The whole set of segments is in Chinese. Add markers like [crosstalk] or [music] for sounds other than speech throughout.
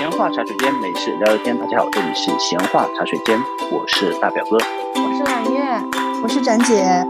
闲话茶水间，美事聊聊天。大家好，这里是闲话茶水间，我是大表哥，我是揽月，我是展姐。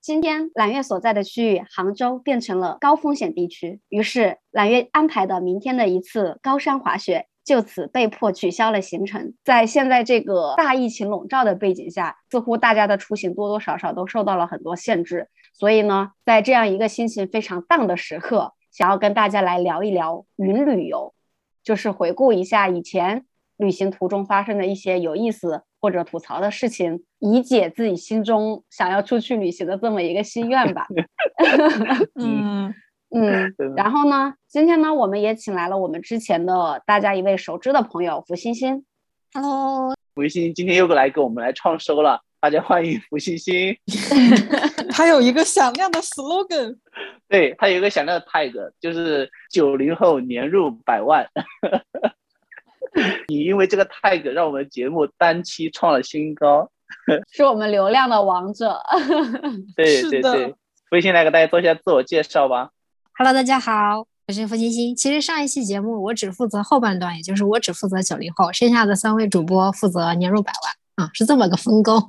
今天揽月所在的区域杭州变成了高风险地区，于是揽月安排的明天的一次高山滑雪就此被迫取消了行程。在现在这个大疫情笼罩的背景下，似乎大家的出行多多少少都受到了很多限制。所以呢，在这样一个心情非常荡的时刻。想要跟大家来聊一聊云旅游，就是回顾一下以前旅行途中发生的一些有意思或者吐槽的事情，以解自己心中想要出去旅行的这么一个心愿吧。[laughs] 嗯嗯。[laughs] 然后呢，今天呢，我们也请来了我们之前的大家一位熟知的朋友福星星。Hello，福星星今天又来给我们来创收了，大家欢迎福星星。[laughs] 他有一个响亮的 slogan。对他有一个响亮的 tag，就是九零后年入百万。[laughs] 你因为这个 tag 让我们节目单期创了新高，是我们流量的王者。[laughs] 对对对，微信来给大家做一下自我介绍吧。Hello，大家好，我是付欣欣。其实上一期节目我只负责后半段，也就是我只负责九零后，剩下的三位主播负责年入百万啊，是这么个分工。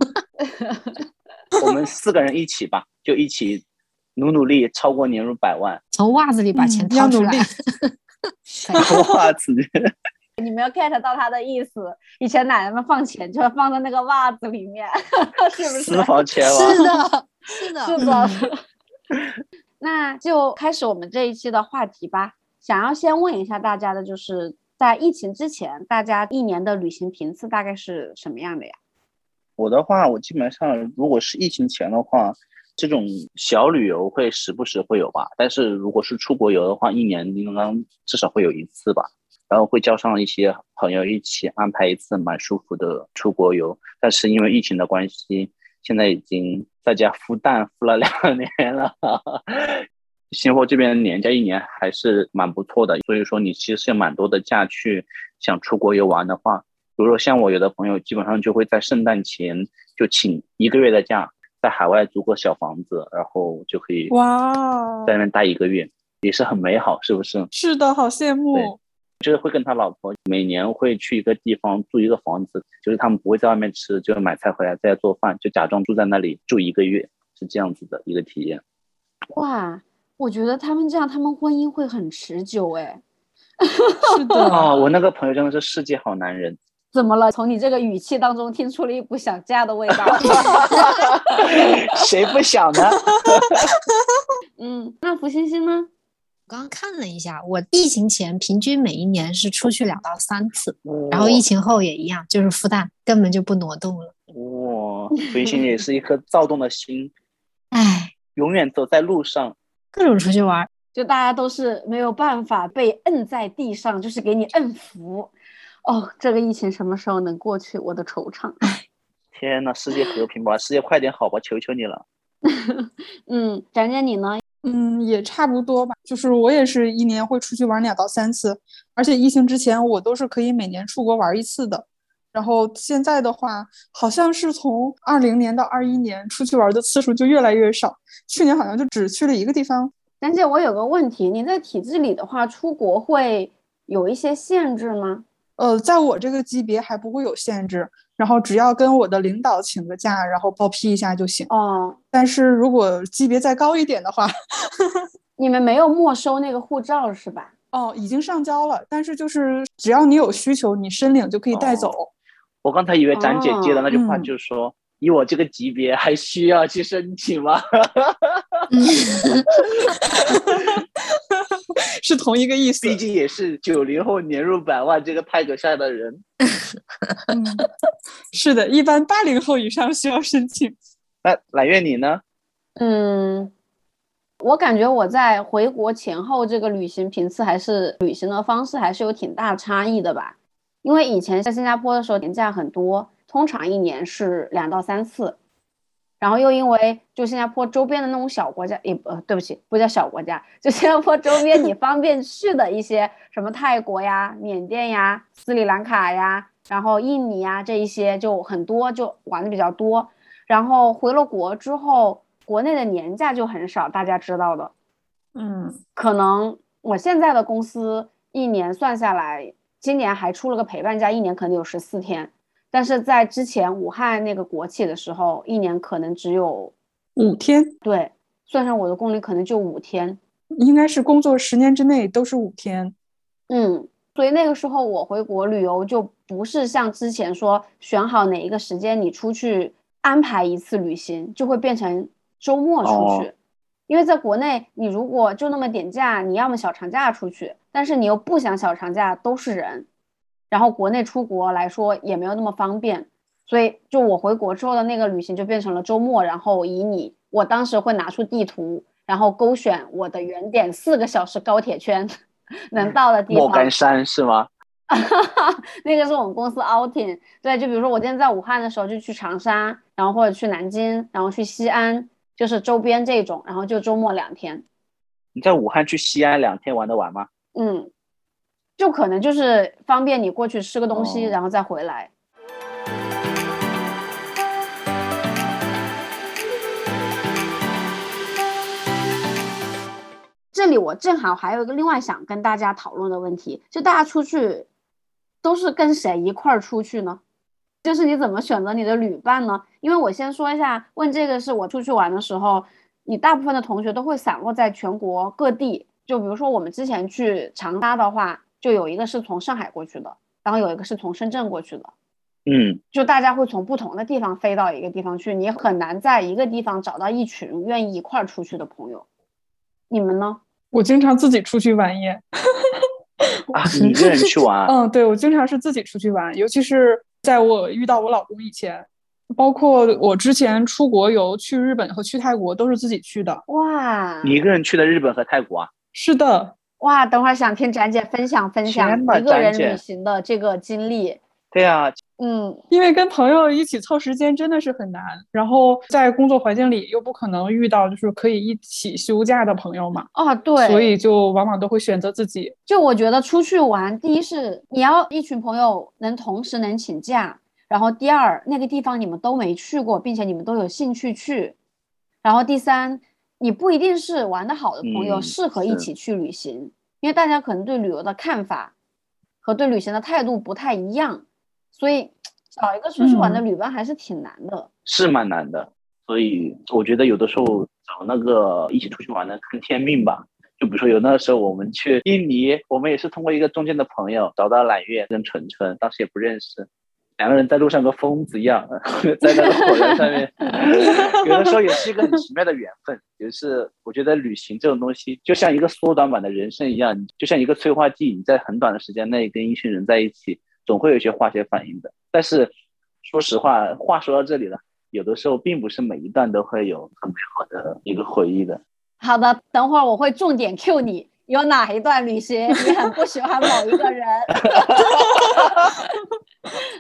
[laughs] 我们四个人一起吧，就一起。努努力，超过年入百万，从袜子里把钱掏出来。[laughs] 袜子，[laughs] 你没有 get 到他的意思。以前奶奶们放钱就会放在那个袜子里面，是不是？私房钱吗？是的，是的，是的。那就开始我们这一期的话题吧。想要先问一下大家的，就是在疫情之前，大家一年的旅行频次大概是什么样的呀？我的话，我基本上如果是疫情前的话。这种小旅游会时不时会有吧，但是如果是出国游的话，一年应该至少会有一次吧。然后会叫上一些朋友一起安排一次蛮舒服的出国游。但是因为疫情的关系，现在已经在家孵蛋孵了两年了。新货这边年假一年还是蛮不错的，所以说你其实有蛮多的假去想出国游玩的话，比如说像我有的朋友基本上就会在圣诞前就请一个月的假。在海外租个小房子，然后就可以哇，在那边待一个月，也是很美好，是不是？是的，好羡慕。就是会跟他老婆每年会去一个地方住一个房子，就是他们不会在外面吃，就是买菜回来在家做饭，就假装住在那里住一个月，是这样子的一个体验。哇，我觉得他们这样，他们婚姻会很持久哎。[laughs] 是的啊，我那个朋友真的是世界好男人。怎么了？从你这个语气当中听出了一股想嫁的味道。[laughs] 谁不想呢？[laughs] 嗯，那福星星呢？我刚刚看了一下，我疫情前平均每一年是出去两到三次，然后疫情后也一样，就是复旦根本就不挪动了。哇，福星星也是一颗躁动的心，哎，永远走在路上，各种出去玩，就大家都是没有办法被摁在地上，就是给你摁服。哦，这个疫情什么时候能过去？我的惆怅。[laughs] 天呐，世界和平吧，世界快点好吧，求求你了。[laughs] 嗯，展姐你呢？嗯，也差不多吧。就是我也是一年会出去玩两到三次，而且疫情之前我都是可以每年出国玩一次的。然后现在的话，好像是从二零年到二一年出去玩的次数就越来越少。去年好像就只去了一个地方。展姐，我有个问题，你在体制里的话，出国会有一些限制吗？呃，在我这个级别还不会有限制，然后只要跟我的领导请个假，然后报批一下就行。哦，但是如果级别再高一点的话，[laughs] 你们没有没收那个护照是吧？哦，已经上交了，但是就是只要你有需求，你申领就可以带走。我刚才以为展姐接的那句话就是说。以我这个级别还需要去申请吗？[laughs] 是同一个意思，毕竟也是九零后年入百万这个 tag 下的人。[laughs] 是的，一般八零后以上需要申请。那揽月你呢？嗯，我感觉我在回国前后这个旅行频次还是旅行的方式还是有挺大差异的吧。因为以前在新加坡的时候年假很多。通常一年是两到三次，然后又因为就新加坡周边的那种小国家，也呃对不起，不叫小国家，就新加坡周边你方便去的一些什么泰国呀、缅甸呀、斯里兰卡呀，然后印尼呀这一些就很多，就玩的比较多。然后回了国之后，国内的年假就很少，大家知道的。嗯，可能我现在的公司。一年算下来，今年还出了个陪伴假，一年可能有十四天。但是在之前武汉那个国企的时候，一年可能只有五天。对，算上我的工龄，可能就五天。应该是工作十年之内都是五天。嗯，所以那个时候我回国旅游就不是像之前说选好哪一个时间你出去安排一次旅行，就会变成周末出去。因为在国内，你如果就那么点假，你要么小长假出去，但是你又不想小长假都是人，然后国内出国来说也没有那么方便，所以就我回国之后的那个旅行就变成了周末，然后以你我当时会拿出地图，然后勾选我的原点四个小时高铁圈能到的地方。莫干山是吗？[laughs] 那个是我们公司 outing，对，就比如说我今天在武汉的时候就去长沙，然后或者去南京，然后去西安。就是周边这种，然后就周末两天。你在武汉去西安两天玩得完吗？嗯，就可能就是方便你过去吃个东西，然后再回来。这里我正好还有一个另外想跟大家讨论的问题，就大家出去都是跟谁一块儿出去呢？就是你怎么选择你的旅伴呢？因为我先说一下，问这个是我出去玩的时候，你大部分的同学都会散落在全国各地。就比如说我们之前去长沙的话，就有一个是从上海过去的，然后有一个是从深圳过去的。嗯，就大家会从不同的地方飞到一个地方去，你很难在一个地方找到一群愿意一块儿出去的朋友。你们呢？我经常自己出去玩耶。[laughs] 啊，你一个人去玩？[laughs] 嗯，对，我经常是自己出去玩，尤其是。在我遇到我老公以前，包括我之前出国游去日本和去泰国都是自己去的。哇，你一个人去的日本和泰国啊？是的。哇，等会儿想听展姐分享分享一个人旅行的这个经历。对啊，嗯，因为跟朋友一起凑时间真的是很难，然后在工作环境里又不可能遇到就是可以一起休假的朋友嘛。啊，对，所以就往往都会选择自己。就我觉得出去玩，第一是你要一群朋友能同时能请假，然后第二那个地方你们都没去过，并且你们都有兴趣去，然后第三你不一定是玩得好的朋友适合一起去旅行，因为大家可能对旅游的看法和对旅行的态度不太一样。所以 [tsk] 找一个出去玩的旅伴还是挺难的，是蛮难的。所以我觉得有的时候找那个一起出去玩的看天命吧。就比如说有那个时候我们去印尼，我们也是通过一个中间的朋友找到揽月跟纯纯，当时也不认识，两个人在路上跟疯子一样，[laughs] 在那个火车上面，[laughs] 有的时候也是一个很奇妙的缘分。也是我觉得旅行这种东西就像一个缩短版的人生一样，就像一个催化剂，你在很短的时间内跟一群人在一起。总会有一些化学反应的，但是说实话，话说到这里了，有的时候并不是每一段都会有很美好的一个回忆的。好的，等会儿我会重点 Q 你，有哪一段旅行你很不喜欢某一个人？[laughs]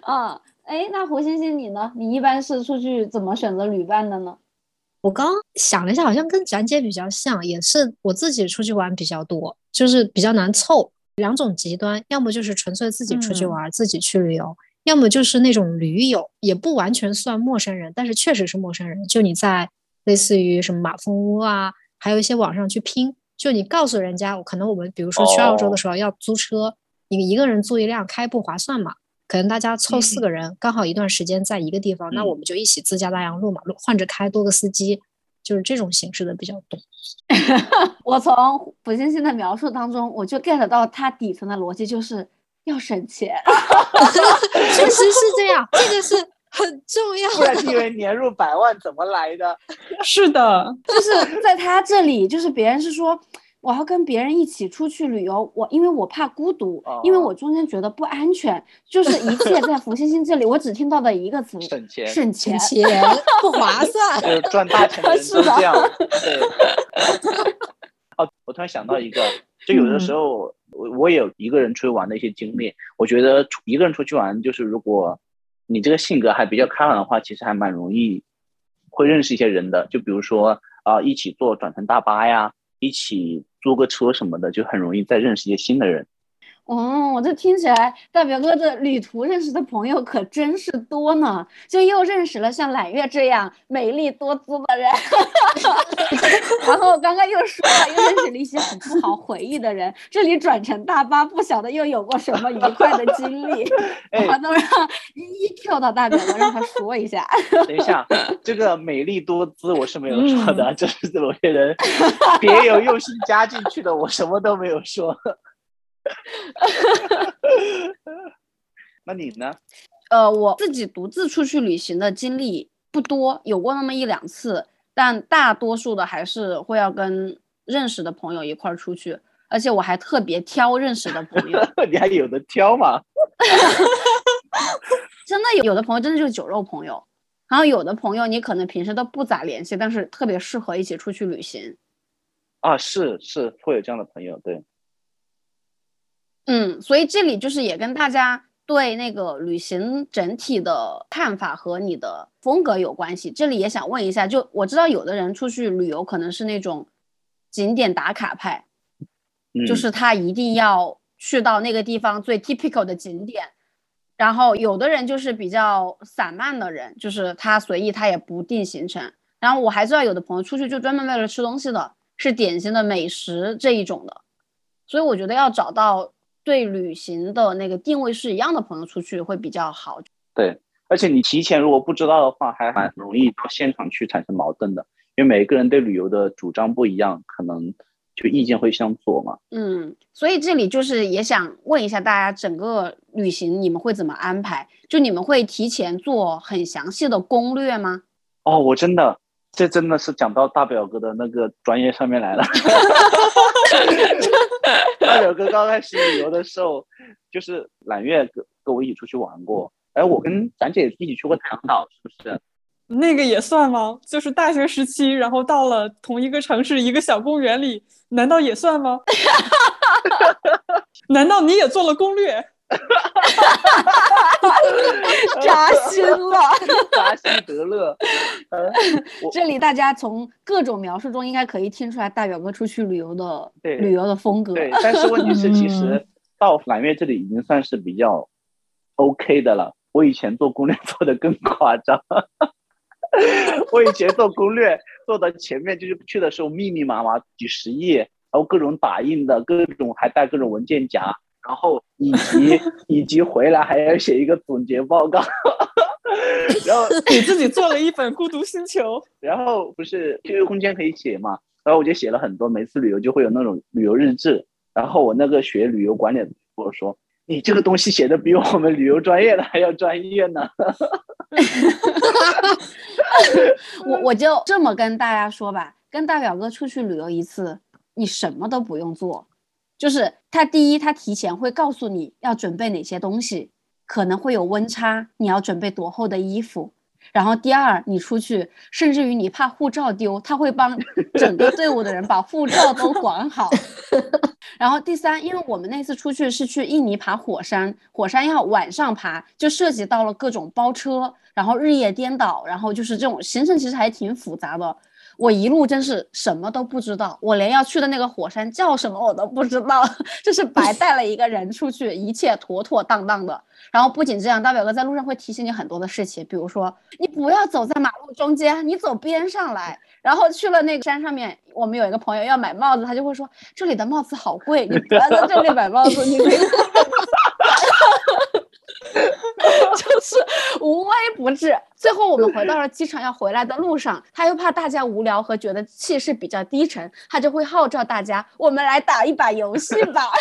嗯，哎，那胡欣欣你呢？你一般是出去怎么选择旅伴的呢？我刚想了一下，好像跟展姐比较像，也是我自己出去玩比较多，就是比较难凑。两种极端，要么就是纯粹自己出去玩，自己去旅游；要么就是那种驴友，也不完全算陌生人，但是确实是陌生人。就你在类似于什么马蜂窝啊，还有一些网上去拼，就你告诉人家，可能我们比如说去澳洲的时候要租车，你一个人租一辆开不划算嘛，可能大家凑四个人，刚好一段时间在一个地方，那我们就一起自驾大洋路嘛，换着开，多个司机。就是这种形式的比较多。[laughs] 我从卜星星的描述当中，我就 get 到他底层的逻辑，就是要省钱。[laughs] 确实是这样，这个是很重要。不然以为年入百万怎么来的？[laughs] 是的，[laughs] 就是在他这里，就是别人是说。我要跟别人一起出去旅游，我因为我怕孤独，因为我中间觉得不安全，就是一切 [laughs] 在冯星星这里，我只听到的一个词：省钱，省钱，不划算。就赚大钱的人都这样。对。哦，我突然想到一个，就有的时候我我也有一个人出去玩的一些经历。我觉得一个人出去玩，就是如果你这个性格还比较开朗的话，其实还蛮容易会认识一些人的。就比如说啊，一起坐转乘大巴呀，一起。租个车什么的就很容易再认识一些新的人。哦，我这听起来大表哥的旅途认识的朋友可真是多呢，就又认识了像揽月这样美丽多姿的人，[laughs] 然后刚刚又说了，又认识了一些很不好回忆的人。这里转乘大巴，不晓得又有过什么愉快的经历，我都让一一 Q 到大表哥，让他说一下。等一下，这个美丽多姿我是没有说的，[laughs] 这是某些人别有用心加进去的，我什么都没有说。[laughs] 那你呢？呃，我自己独自出去旅行的经历不多，有过那么一两次，但大多数的还是会要跟认识的朋友一块儿出去，而且我还特别挑认识的朋友。[laughs] 你还有的挑吗？真的有，有的朋友真的就是酒肉朋友，然后有的朋友你可能平时都不咋联系，但是特别适合一起出去旅行。啊，是是，会有这样的朋友，对。嗯，所以这里就是也跟大家对那个旅行整体的看法和你的风格有关系。这里也想问一下，就我知道有的人出去旅游可能是那种景点打卡派，就是他一定要去到那个地方最 typical 的景点。然后有的人就是比较散漫的人，就是他随意他也不定行程。然后我还知道有的朋友出去就专门为了吃东西的，是典型的美食这一种的。所以我觉得要找到。对旅行的那个定位是一样的朋友出去会比较好。对，而且你提前如果不知道的话，还蛮容易到现场去产生矛盾的，因为每个人对旅游的主张不一样，可能就意见会相左嘛。嗯，所以这里就是也想问一下大家，整个旅行你们会怎么安排？就你们会提前做很详细的攻略吗？哦，我真的。这真的是讲到大表哥的那个专业上面来了。[laughs] 大表哥刚开始旅游的时候，[laughs] 就是揽月跟跟我一起出去玩过。哎，我跟咱姐一起去过太阳岛，是不是？那个也算吗？就是大学时期，然后到了同一个城市一个小公园里，难道也算吗？[laughs] 难道你也做了攻略？[laughs] 扎心了，[laughs] 扎心得乐。这里大家从各种描述中应该可以听出来大表哥出去旅游的旅游的风格。对，但是问题是，其实到揽月这里已经算是比较 OK 的了。我以前做攻略 [laughs] 做的更夸张，我以前做攻略做的前面就是去的时候密密麻麻几十页，然后各种打印的各种还带各种文件夹。然后以及 [laughs] 以及回来还要写一个总结报告，然后 [laughs] 给自己做了一本《孤独星球》，然后不是 QQ 空间可以写嘛？然后我就写了很多，每次旅游就会有那种旅游日志。然后我那个学旅游管理的跟我说：“你这个东西写的比我们旅游专业的还要专业呢。[laughs] ”我我就这么跟大家说吧，跟大表哥出去旅游一次，你什么都不用做。就是他第一，他提前会告诉你要准备哪些东西，可能会有温差，你要准备多厚的衣服。然后第二，你出去，甚至于你怕护照丢，他会帮整个队伍的人把护照都管好。[laughs] 然后第三，因为我们那次出去是去印尼爬火山，火山要晚上爬，就涉及到了各种包车，然后日夜颠倒，然后就是这种行程其实还挺复杂的。我一路真是什么都不知道，我连要去的那个火山叫什么我都不知道，[laughs] 就是白带了一个人出去，一切妥妥当当的。然后不仅这样，大表哥在路上会提醒你很多的事情，比如说你不要走在马路中间，你走边上来。然后去了那个山上面，我们有一个朋友要买帽子，他就会说这里的帽子好贵，你不要在这里买帽子，你可以。[laughs] 就是无微不至。最后我们回到了机场，要回来的路上，他又怕大家无聊和觉得气势比较低沉，他就会号召大家：“我们来打一把游戏吧。[laughs] ”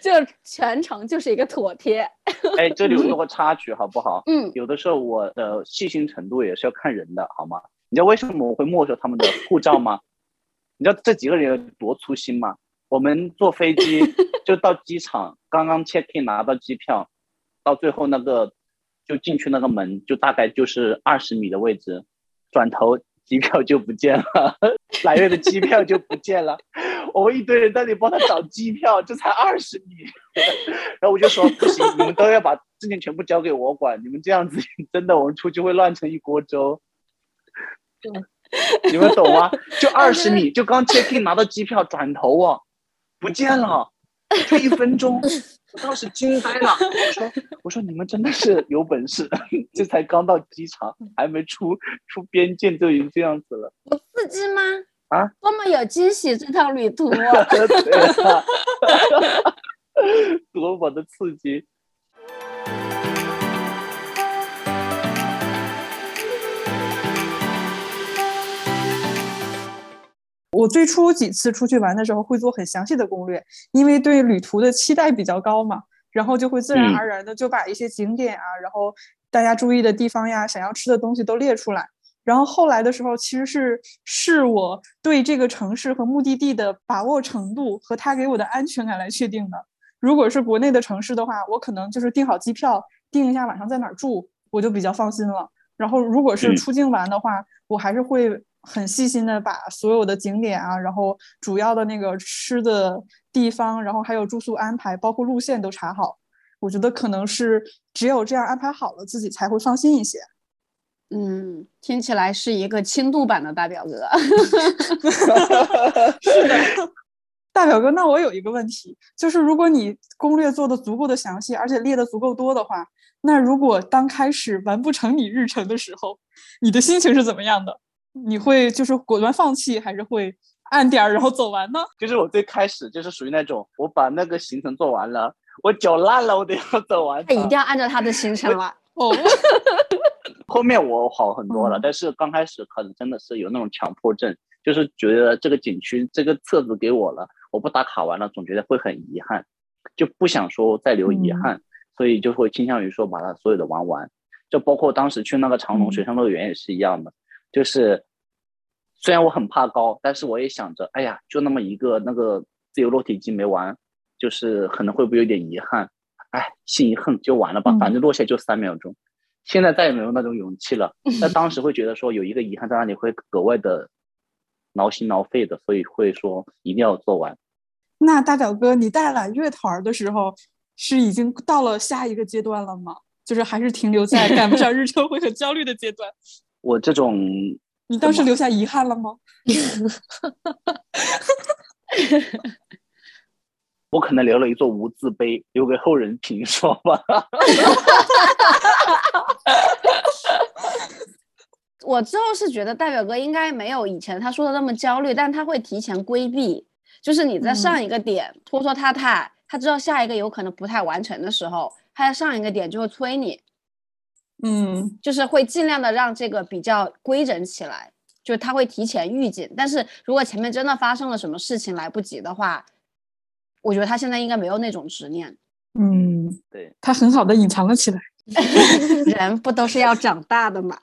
就全程就是一个妥帖。哎，这里我做个插曲好不好？嗯，有的时候我的细心程度也是要看人的，好吗？你知道为什么我会没收他们的护照吗？[laughs] 你知道这几个人有多粗心吗？我们坐飞机就到机场，刚刚 check in 拿到机票，到最后那个就进去那个门，就大概就是二十米的位置，转头机票就不见了，来月的机票就不见了。我们一堆人在那里帮他找机票，这才二十米，然后我就说不行，你们都要把事情全部交给我管，你们这样子真的我们出去会乱成一锅粥。你们懂吗？就 [laughs] 二十米，就刚 check in 拿到机票，转头啊。不见了，就一分钟，[laughs] 我当时惊呆了。我说我说你们真的是有本事，[laughs] 这才刚到机场，还没出出边境就已经这样子了。有刺激吗？啊，多么有惊喜这趟旅途！[laughs] 对啊，多么的刺激！我最初几次出去玩的时候会做很详细的攻略，因为对旅途的期待比较高嘛，然后就会自然而然的就把一些景点啊，然后大家注意的地方呀，想要吃的东西都列出来。然后后来的时候，其实是是我对这个城市和目的地的把握程度和他给我的安全感来确定的。如果是国内的城市的话，我可能就是订好机票，订一下晚上在哪儿住，我就比较放心了。然后如果是出境玩的话，我还是会。很细心的把所有的景点啊，然后主要的那个吃的地方，然后还有住宿安排，包括路线都查好。我觉得可能是只有这样安排好了，自己才会放心一些。嗯，听起来是一个轻度版的大表哥。[laughs] 是的，[laughs] 大表哥。那我有一个问题，就是如果你攻略做的足够的详细，而且列的足够多的话，那如果当开始完不成你日程的时候，你的心情是怎么样的？你会就是果断放弃，还是会按点儿然后走完呢？[laughs] 就是我最开始就是属于那种，我把那个行程做完了，我脚烂了，我得要走完。他一定要按照他的行程了。[laughs] 哦。后面我好很多了，但是刚开始可能真的是有那种强迫症，就是觉得这个景区这个册子给我了，我不打卡完了，总觉得会很遗憾，就不想说再留遗憾，所以就会倾向于说把它所有的玩完。就包括当时去那个长隆水上乐园也是一样的。就是虽然我很怕高，但是我也想着，哎呀，就那么一个那个自由落体机没玩，就是可能会不会有点遗憾？哎，心一横就完了吧，反正落下就三秒钟。现在再也没有那种勇气了。[laughs] 但当时会觉得说有一个遗憾在那里，会格外的挠心挠肺的，所以会说一定要做完。那大表哥，你带揽乐团的时候，是已经到了下一个阶段了吗？就是还是停留在赶不上日程会很焦虑的阶段？我这种，你当时留下遗憾了吗？[laughs] 我可能留了一座无字碑，留给后人评说吧。[laughs] 我之后是觉得代表哥应该没有以前他说的那么焦虑，但他会提前规避，就是你在上一个点拖拖沓沓，他知道下一个有可能不太完成的时候，他在上一个点就会催你。嗯，就是会尽量的让这个比较规整起来，就是他会提前预警。但是如果前面真的发生了什么事情来不及的话，我觉得他现在应该没有那种执念。嗯，对他很好的隐藏了起来。[laughs] 人不都是要长大的吗？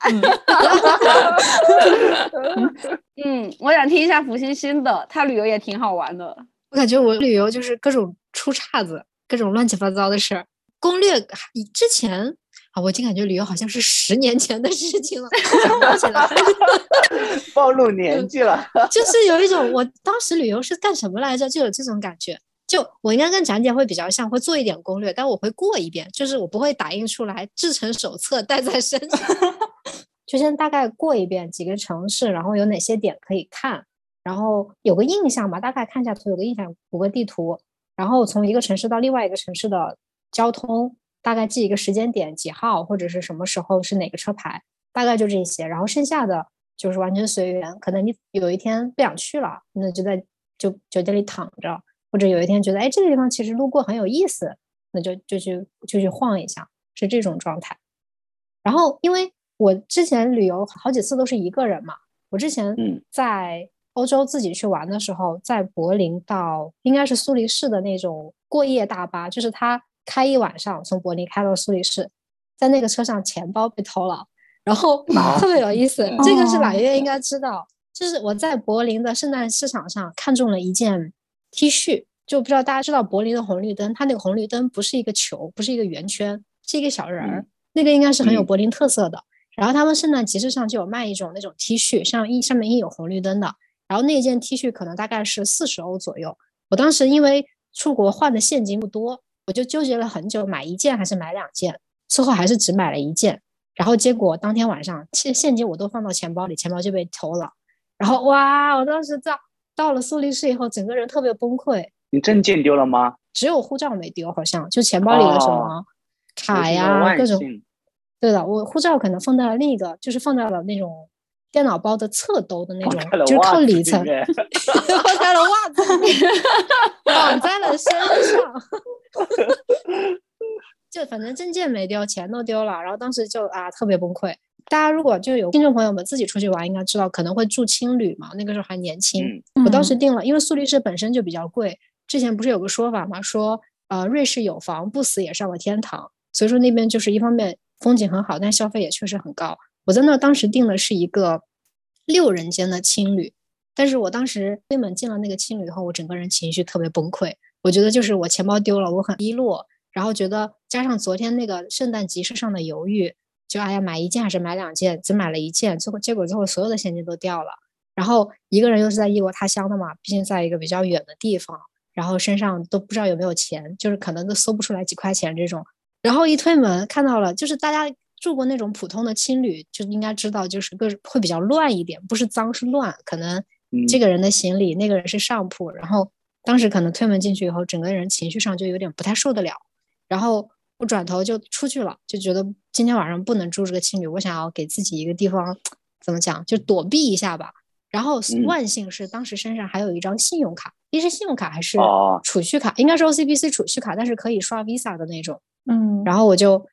嗯，我想听一下福星星的，他旅游也挺好玩的。我感觉我旅游就是各种出岔子，各种乱七八糟的事儿。攻略之前。啊，我就感觉旅游好像是十年前的事情了，想不起来，[laughs] 暴露年纪了。就 [laughs] 是有一种，我当时旅游是干什么来着？就有这种感觉。就我应该跟展姐会比较像，会做一点攻略，但我会过一遍，就是我不会打印出来制成手册带在身上，[laughs] 就先大概过一遍几个城市，然后有哪些点可以看，然后有个印象吧，大概看一下图，有个印象，补个地图，然后从一个城市到另外一个城市的交通。大概记一个时间点几号或者是什么时候是哪个车牌，大概就这些。然后剩下的就是完全随缘。可能你有一天不想去了，那就在就酒店里躺着；或者有一天觉得哎这个地方其实路过很有意思，那就就去就去晃一下，是这种状态。然后因为我之前旅游好几次都是一个人嘛，我之前在欧洲自己去玩的时候，在柏林到应该是苏黎世的那种过夜大巴，就是它。开一晚上，从柏林开到苏黎世，在那个车上钱包被偷了，然后特别有意思。这个是揽月应该知道，就是我在柏林的圣诞市场上看中了一件 T 恤，就不知道大家知道柏林的红绿灯，它那个红绿灯不是一个球，不是一个圆圈，是一个小人儿，那个应该是很有柏林特色的。然后他们圣诞集市上就有卖一种那种 T 恤，上印上面印有红绿灯的，然后那件 T 恤可能大概是四十欧左右。我当时因为出国换的现金不多。我就纠结了很久，买一件还是买两件，最后还是只买了一件。然后结果当天晚上，现现金我都放到钱包里，钱包就被偷了。然后哇，我当时到到了苏黎世以后，整个人特别崩溃。你证件丢了吗？只有护照没丢，好像就钱包里的什么卡呀各种。对的，我护照可能放在了另一个，就是放在了那种电脑包的侧兜的那种，就是靠里层，[laughs] 放在了袜子里面，[laughs] 绑在了身上。[laughs] 就反正证件没丢，钱都丢了，然后当时就啊特别崩溃。大家如果就有听众朋友们自己出去玩，应该知道可能会住青旅嘛，那个时候还年轻。我当时订了，因为苏黎世本身就比较贵。之前不是有个说法嘛，说呃瑞士有房不死也上了天堂，所以说那边就是一方面。风景很好，但消费也确实很高。我在那当时订的是一个六人间的青旅，但是我当时推门进了那个青旅以后，我整个人情绪特别崩溃。我觉得就是我钱包丢了，我很低落，然后觉得加上昨天那个圣诞集市上的犹豫，就哎呀买一件还是买两件，只买了一件，最后结果最后所有的现金都掉了。然后一个人又是在异国他乡的嘛，毕竟在一个比较远的地方，然后身上都不知道有没有钱，就是可能都搜不出来几块钱这种。然后一推门看到了，就是大家住过那种普通的青旅，就应该知道，就是个会比较乱一点，不是脏是乱。可能这个人的行李，那个人是上铺。然后当时可能推门进去以后，整个人情绪上就有点不太受得了。然后我转头就出去了，就觉得今天晚上不能住这个青旅，我想要给自己一个地方，怎么讲，就躲避一下吧。然后万幸是当时身上还有一张信用卡，一是信用卡还是储蓄卡，应该是 OCBC 储蓄卡，但是可以刷 Visa 的那种。嗯，然后我就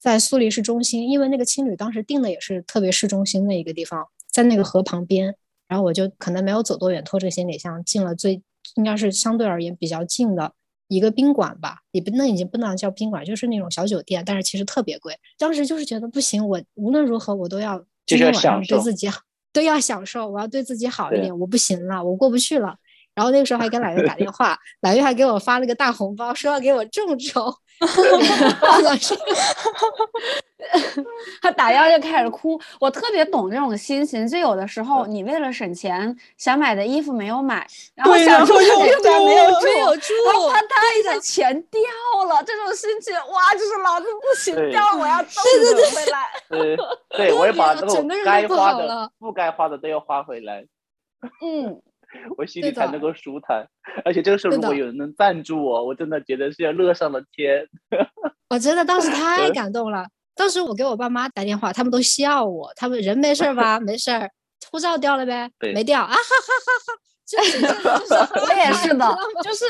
在苏黎世中心，因为那个青旅当时定的也是特别市中心的一个地方，在那个河旁边。然后我就可能没有走多远，拖着行李箱进了最应该是相对而言比较近的一个宾馆吧，也不那已经不能叫宾馆，就是那种小酒店，但是其实特别贵。当时就是觉得不行，我无论如何我都要今天晚上对自己好，都要享受，我要对自己好一点，我不行了，我过不去了。然后那个时候还给揽月打电话，揽月还给我发了个大红包，说要给我众筹。[laughs] 他打电话就开始哭，我特别懂这种心情。就有的时候，你为了省钱，想买的衣服没有买，然后想住的酒店没有住，然后他一下钱掉了，这种心情，哇，就是老子不行掉了，我要动子回来。对对，[laughs] 我也把那种该花的、不该花的都要花回来。嗯。我心里才能够舒坦，而且这个时候如果有人能赞助我，我真的觉得是要乐上了天。[laughs] 我真的当时 [laughs] 太感动了，当时我给我爸妈打电话，他们都笑我，他们人没事吧？没事儿，护照掉了呗？没掉啊哈哈哈哈。我也是的，[laughs] 就是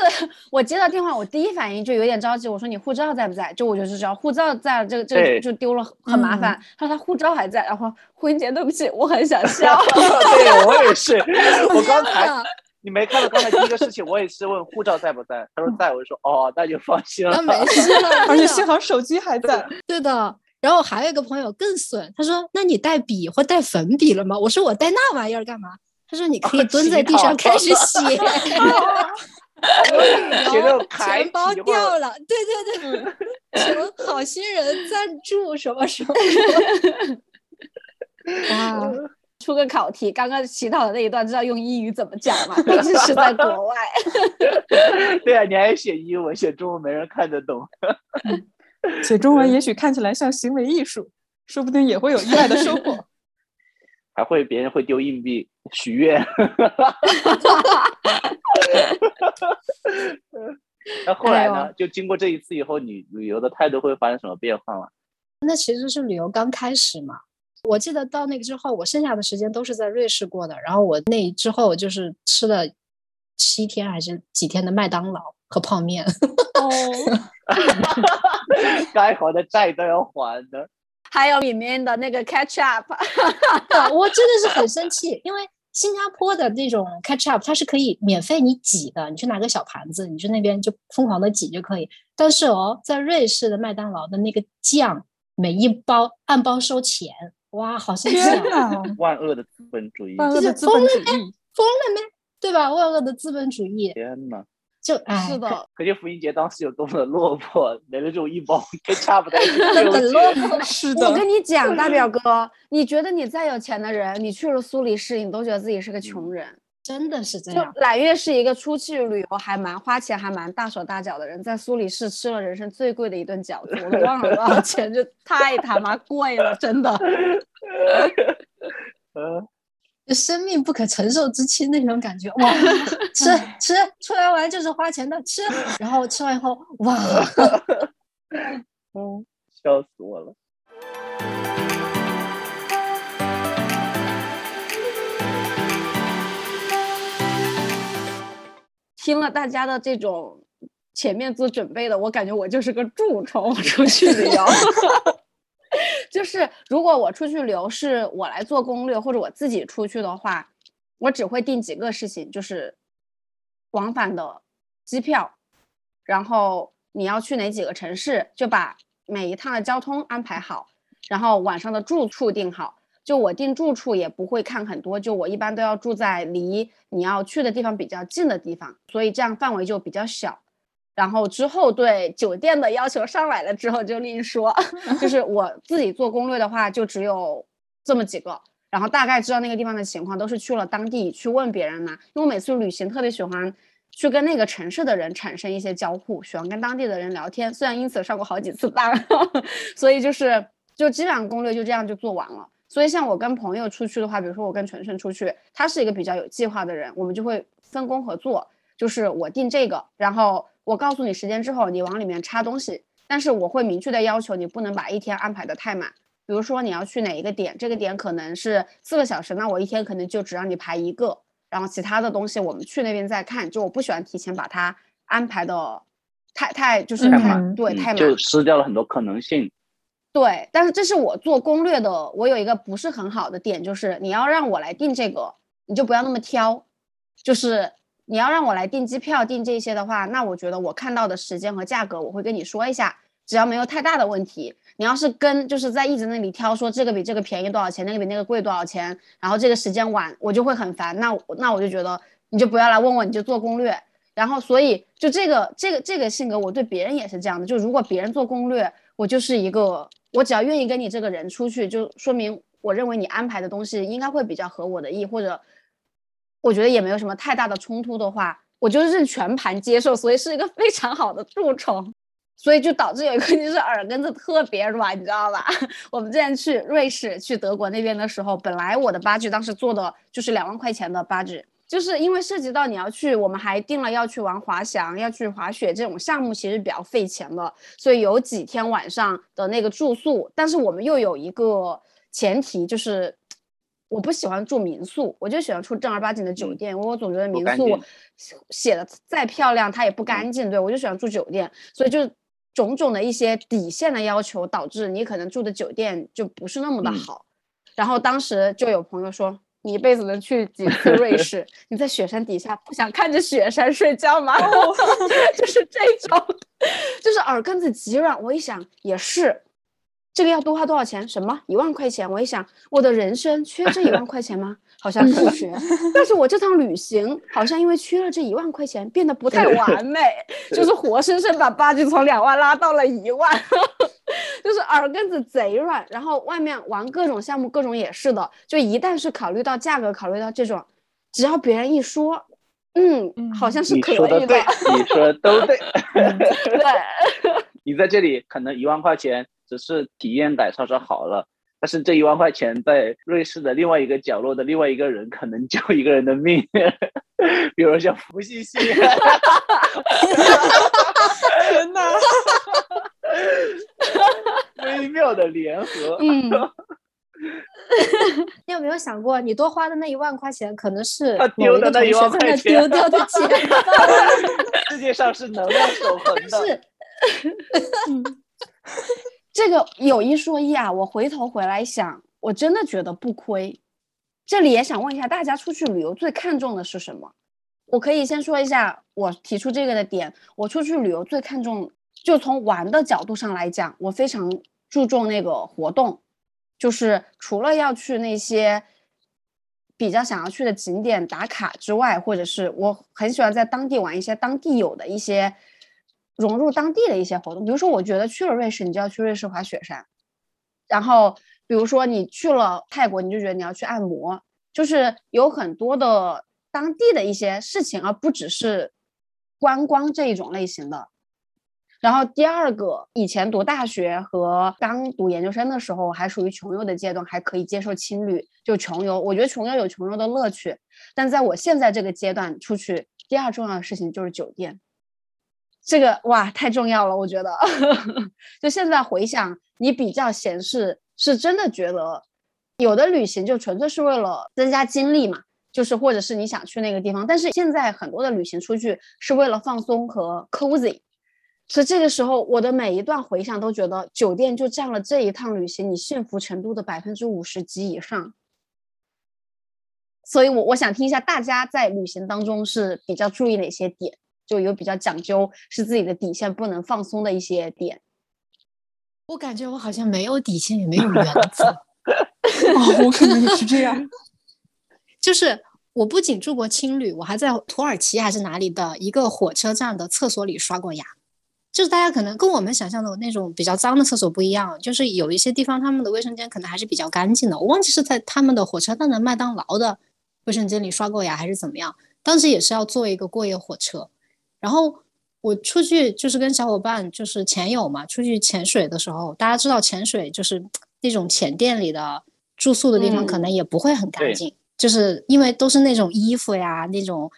我接到电话，我第一反应就有点着急。我说你护照在不在？就我就是知道护照在，这个这个就丢了，很麻烦。他说他护照还在。然后胡英杰，对不起，我很想笑。[laughs] 对我也是，[laughs] 我刚才你没看到刚才第一个事情，我也是问护照在不在，他说在，我就说哦，那就放心了。那没事了，而且幸好手机还在。对的。然后还有一个朋友更损，他说那你带笔或带粉笔了吗？我说我带那玩意儿干嘛？他说：“你可以蹲在地上开始写，[laughs] 钱包掉了，对对对，求好心人赞助什么什么。哇，[laughs] 出个考题，刚刚乞讨的那一段知道用英语怎么讲吗？毕竟是在国外。[laughs] 对啊，你还写英文，写中文没人看得懂。写中文也许看起来像行为艺术，说不定也会有意外的收获。”还会别人会丢硬币许愿，[laughs] 那后来呢？就经过这一次以后，你旅游的态度会发生什么变化吗？那其实是旅游刚开始嘛。我记得到那个之后，我剩下的时间都是在瑞士过的。然后我那之后就是吃了七天还是几天的麦当劳和泡面。哦，[laughs] 该还的债都要还的。还有里面的那个 ketchup，我真的是很生气，因为新加坡的那种 ketchup 它是可以免费你挤的，你去拿个小盘子，你去那边就疯狂的挤就可以。但是哦，在瑞士的麦当劳的那个酱，每一包按包收钱，哇，好生气啊！万恶的资本主义，万恶的资本主义，疯了没？对吧？万恶的资本主义，天呐！就哎，是的，可见福音节当时有多么的落魄，连这种一包跟差不多。[laughs] 很落魄，[laughs] 是的。我跟你讲，大表 [laughs] 哥，你觉得你再有钱的人，你去了苏黎世，你都觉得自己是个穷人，真的是这样。就揽月是一个出去旅游还蛮花钱，还蛮大手大脚的人，在苏黎世吃了人生最贵的一顿饺子，我都忘了多少钱，就太他妈贵了，真的。生命不可承受之轻那种感觉。哇，[laughs] 吃吃，出来玩就是花钱的，吃。然后吃完以后，哇，[laughs] 嗯，[laughs] 笑死我了。听了大家的这种前面做准备的，我感觉我就是个蛀虫，出去旅游。就是如果我出去旅游是我来做攻略，或者我自己出去的话，我只会定几个事情，就是往返的机票，然后你要去哪几个城市，就把每一趟的交通安排好，然后晚上的住处定好。就我订住处也不会看很多，就我一般都要住在离你要去的地方比较近的地方，所以这样范围就比较小。然后之后对酒店的要求上来了之后就另说，[laughs] 就是我自己做攻略的话就只有这么几个，然后大概知道那个地方的情况，都是去了当地去问别人嘛。因为我每次旅行特别喜欢去跟那个城市的人产生一些交互，喜欢跟当地的人聊天，虽然因此上过好几次当，[laughs] 所以就是就基本上攻略就这样就做完了。所以，像我跟朋友出去的话，比如说我跟纯纯出去，他是一个比较有计划的人，我们就会分工合作，就是我定这个，然后我告诉你时间之后，你往里面插东西，但是我会明确的要求你不能把一天安排的太满。比如说你要去哪一个点，这个点可能是四个小时，那我一天可能就只让你排一个，然后其他的东西我们去那边再看。就我不喜欢提前把它安排的太太就是太对太满，就失掉了很多可能性。对，但是这是我做攻略的，我有一个不是很好的点，就是你要让我来定这个，你就不要那么挑，就是你要让我来订机票、订这些的话，那我觉得我看到的时间和价格，我会跟你说一下，只要没有太大的问题。你要是跟就是在一直那里挑，说这个比这个便宜多少钱，那个比那个贵多少钱，然后这个时间晚，我就会很烦。那那我就觉得你就不要来问我，你就做攻略。然后所以就这个这个这个性格，我对别人也是这样的，就如果别人做攻略，我就是一个。我只要愿意跟你这个人出去，就说明我认为你安排的东西应该会比较合我的意，或者我觉得也没有什么太大的冲突的话，我就是 [laughs] 全盘接受，所以是一个非常好的蛀虫，所以就导致有一个就是耳根子特别软，你知道吧？[laughs] 我们之前去瑞士、去德国那边的时候，本来我的八 G 当时做的就是两万块钱的八 G。就是因为涉及到你要去，我们还定了要去玩滑翔、要去滑雪这种项目，其实比较费钱的，所以有几天晚上的那个住宿。但是我们又有一个前提，就是我不喜欢住民宿，我就喜欢住正儿八经的酒店，因为我总觉得民宿写的再漂亮，它也不干净。对我就喜欢住酒店，所以就种种的一些底线的要求，导致你可能住的酒店就不是那么的好。然后当时就有朋友说。你一辈子能去几次瑞 [laughs] 士？你在雪山底下不想看着雪山睡觉吗？[laughs] 就是这种，[laughs] 就是耳根子极软。我一想也是，这个要多花多少钱？什么一万块钱？我一想，我的人生缺这一万块钱吗？[laughs] 好像不缺。但是我这趟旅行好像因为缺了这一万块钱，变得不太完美，就是活生生把八级从两万拉到了一万。[laughs] 就是耳根子贼软，然后外面玩各种项目，各种也是的。就一旦是考虑到价格，考虑到这种，只要别人一说，嗯，好像是可以的。你说的对，你说的都对。[laughs] 对，你在这里可能一万块钱只是体验感稍稍好了，但是这一万块钱在瑞士的另外一个角落的另外一个人可能救一个人的命，[laughs] 比如像福西西。天哪！微妙的联合。嗯，[laughs] 你有没有想过，你多花的那一万块钱，可能是他丢的那一万块钱丢掉的钱？[laughs] 世界上是能量守恒的。是，这个有一说一啊，我回头回来想，我真的觉得不亏。这里也想问一下大家，出去旅游最看重的是什么？我可以先说一下我提出这个的点。我出去旅游最看重。就从玩的角度上来讲，我非常注重那个活动，就是除了要去那些比较想要去的景点打卡之外，或者是我很喜欢在当地玩一些当地有的一些融入当地的一些活动。比如说，我觉得去了瑞士，你就要去瑞士滑雪山；然后，比如说你去了泰国，你就觉得你要去按摩，就是有很多的当地的一些事情，而不只是观光这一种类型的。然后第二个，以前读大学和刚读研究生的时候，还属于穷游的阶段，还可以接受青旅，就穷游。我觉得穷游有穷游的乐趣，但在我现在这个阶段，出去第二重要的事情就是酒店。这个哇，太重要了，我觉得。[laughs] 就现在回想，你比较闲适，是真的觉得有的旅行就纯粹是为了增加精力嘛，就是或者是你想去那个地方。但是现在很多的旅行出去是为了放松和 cozy。所以这个时候，我的每一段回想都觉得酒店就占了这一趟旅行你幸福程度的百分之五十及以上。所以，我我想听一下大家在旅行当中是比较注意哪些点，就有比较讲究是自己的底线不能放松的一些点。我感觉我好像没有底线，也没有原则。[laughs] 哦，我可能也是这样。[laughs] 就是我不仅住过青旅，我还在土耳其还是哪里的一个火车站的厕所里刷过牙。就是大家可能跟我们想象的那种比较脏的厕所不一样，就是有一些地方他们的卫生间可能还是比较干净的。我忘记是在他们的火车站的麦当劳的卫生间里刷过牙还是怎么样。当时也是要坐一个过夜火车，然后我出去就是跟小伙伴就是潜友嘛，出去潜水的时候，大家知道潜水就是那种潜店里的住宿的地方可能也不会很干净，就是因为都是那种衣服呀那种，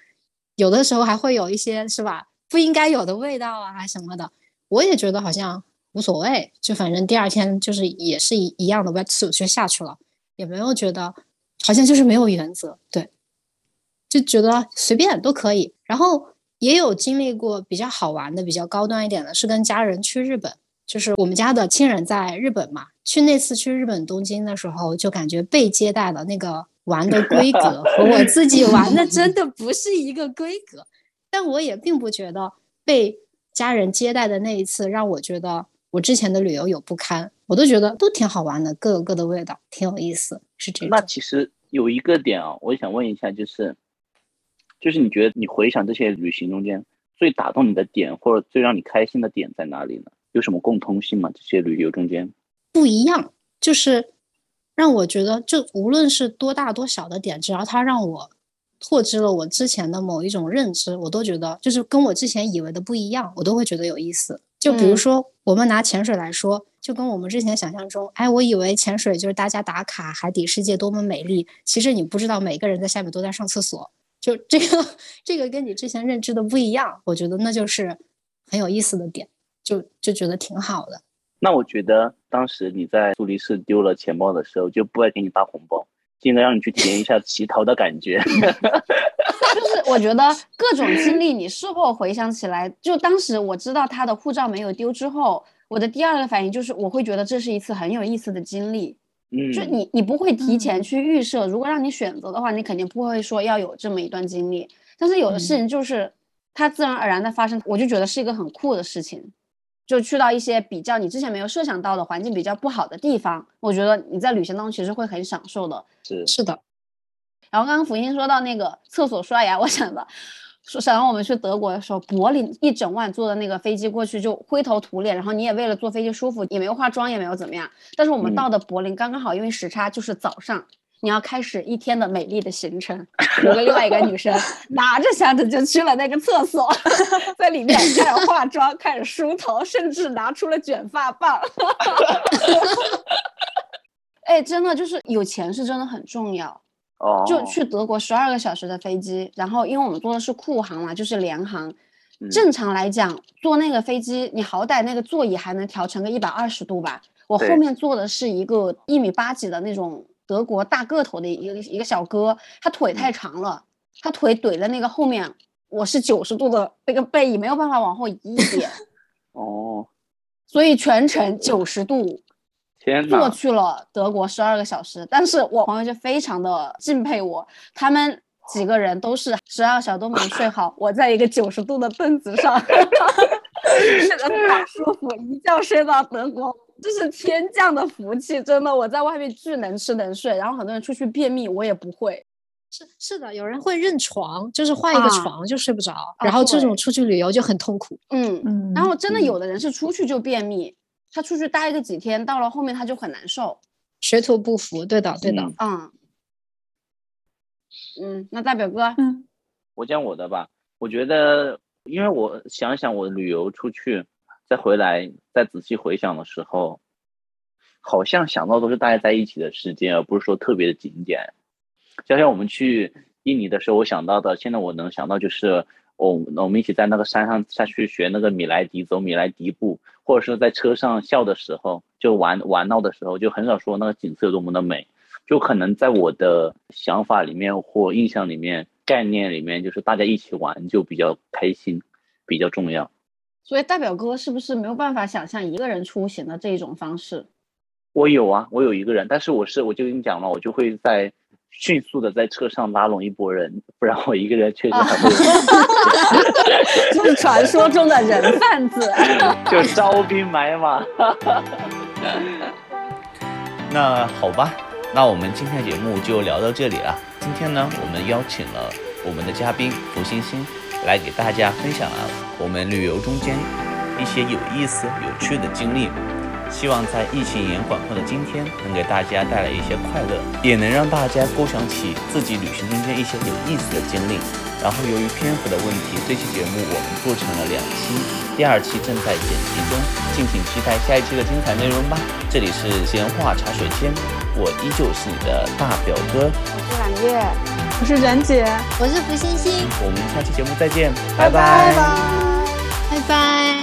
有的时候还会有一些是吧？不应该有的味道啊什么的，我也觉得好像无所谓，就反正第二天就是也是一一样的 wetsuit 就下去了，也没有觉得好像就是没有原则，对，就觉得随便都可以。然后也有经历过比较好玩的、比较高端一点的，是跟家人去日本，就是我们家的亲人在日本嘛。去那次去日本东京的时候，就感觉被接待的那个玩的规格和我自己玩的真的不是一个规格。但我也并不觉得被家人接待的那一次让我觉得我之前的旅游有不堪，我都觉得都挺好玩的，各有各的味道，挺有意思，是这样。那其实有一个点啊，我想问一下，就是，就是你觉得你回想这些旅行中间最打动你的点，或者最让你开心的点在哪里呢？有什么共通性吗？这些旅游中间不一样，就是让我觉得，就无论是多大多小的点，只要它让我。拓知了我之前的某一种认知，我都觉得就是跟我之前以为的不一样，我都会觉得有意思。就比如说，我们拿潜水来说，就跟我们之前想象中，哎，我以为潜水就是大家打卡海底世界多么美丽，其实你不知道每个人在下面都在上厕所。就这个，[laughs] 这个跟你之前认知的不一样，我觉得那就是很有意思的点，就就觉得挺好的。那我觉得当时你在苏黎世丢了钱包的时候，就不会给你发红包。应该让你去体验一下乞讨的感觉，[laughs] 就是我觉得各种经历，你事后回想起来，就当时我知道他的护照没有丢之后，我的第二个反应就是我会觉得这是一次很有意思的经历。嗯，就你你不会提前去预设，如果让你选择的话，你肯定不会说要有这么一段经历。但是有的事情就是它自然而然的发生，我就觉得是一个很酷的事情。就去到一些比较你之前没有设想到的环境比较不好的地方，我觉得你在旅行当中其实会很享受的。是是的。然后刚刚福星说到那个厕所刷牙，我想的，想让我们去德国的时候，柏林一整晚坐的那个飞机过去就灰头土脸，然后你也为了坐飞机舒服，也没有化妆，也没有怎么样。但是我们到的柏林刚刚好，因为时差就是早上。你要开始一天的美丽的行程，我跟另外一个女生 [laughs] 拿着箱子就去了那个厕所，[laughs] 在里面开始化妆，开始梳头，甚至拿出了卷发棒。[laughs] 哎，真的就是有钱是真的很重要。哦。就去德国十二个小时的飞机，然后因为我们坐的是库航嘛，就是联航。正常来讲，坐那个飞机，你好歹那个座椅还能调成个一百二十度吧。我后面坐的是一个一米八几的那种。德国大个头的一个一个小哥，他腿太长了，他腿怼在那个后面，我是九十度的那个背椅，没有办法往后移一点。[laughs] 哦，所以全程九十度，天坐去了德国十二个小时。但是我朋友就非常的敬佩我，他们几个人都是十二小时都没睡好，我在一个九十度的凳子上，[laughs] 睡得太舒服，一觉睡到德国。这是天降的福气，真的。我在外面巨能吃能睡，然后很多人出去便秘，我也不会。是是的，有人会认床，就是换一个床就睡不着。然后这种出去旅游就很痛苦。嗯嗯。然后真的有的人是出去就便秘，他出去待个几天，到了后面他就很难受，水土不服。对的对的。嗯嗯，那大表哥，嗯，我讲我的吧。我觉得，因为我想想，我旅游出去。再回来再仔细回想的时候，好像想到都是大家在一起的时间，而不是说特别的景点。就像我们去印尼的时候，我想到的，现在我能想到就是我我们一起在那个山上下去学那个米莱迪，走米莱迪步，或者是在车上笑的时候，就玩玩闹的时候，就很少说那个景色有多么的美。就可能在我的想法里面或印象里面、概念里面，就是大家一起玩就比较开心，比较重要。所以，大表哥是不是没有办法想象一个人出行的这一种方式？我有啊，我有一个人，但是我是我就跟你讲了，我就会在迅速的在车上拉拢一波人，不然我一个人确实很会。[laughs] 就是传说中的人贩子，[laughs] 就招兵买马。那好吧，那我们今天的节目就聊到这里了。今天呢，我们邀请了我们的嘉宾胡星星。来给大家分享了我们旅游中间一些有意思、有趣的经历，希望在疫情严管控的今天，能给大家带来一些快乐，也能让大家勾想起自己旅行中间一些有意思的经历。然后由于篇幅的问题，这期节目我们做成了两期，第二期正在剪辑中，敬请期待下一期的精彩内容吧。这里是闲话茶水间，我依旧是你的大表哥，我是揽月。我是冉姐，我是福星星，我们下期节目再见，拜拜拜，拜拜。